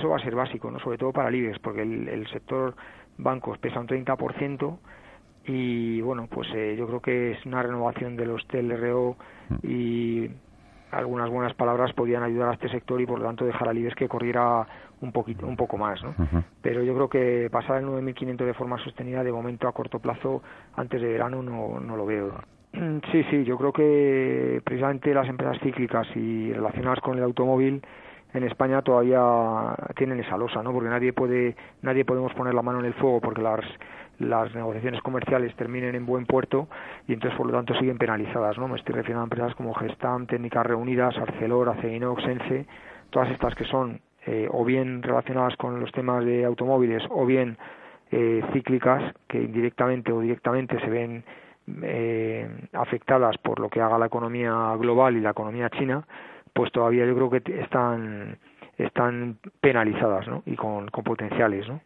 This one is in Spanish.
Eso va a ser básico, ¿no? sobre todo para el IBEX, porque el, sector bancos pesa un 30% y bueno, pues eh, yo creo que es una renovación de los TLRO y algunas buenas palabras podían ayudar a este sector y por lo tanto dejar al IBEX que corriera un poquito un poco más ¿no? pero yo creo que pasar el 9.500 de forma sostenida de momento a corto plazo antes de verano no, no lo veo sí sí yo creo que precisamente las empresas cíclicas y relacionadas con el automóvil en España todavía tienen esa losa, ¿no? Porque nadie puede, nadie podemos poner la mano en el fuego porque las las negociaciones comerciales terminen en buen puerto y entonces por lo tanto siguen penalizadas, ¿no? Me estoy refiriendo a empresas como Gestam, Técnicas Reunidas, Arcelor, Aceinox, Ence, todas estas que son eh, o bien relacionadas con los temas de automóviles o bien eh, cíclicas que indirectamente o directamente se ven eh, afectadas por lo que haga la economía global y la economía china, pues todavía yo creo que están están penalizadas ¿no? y con, con potenciales. ¿no?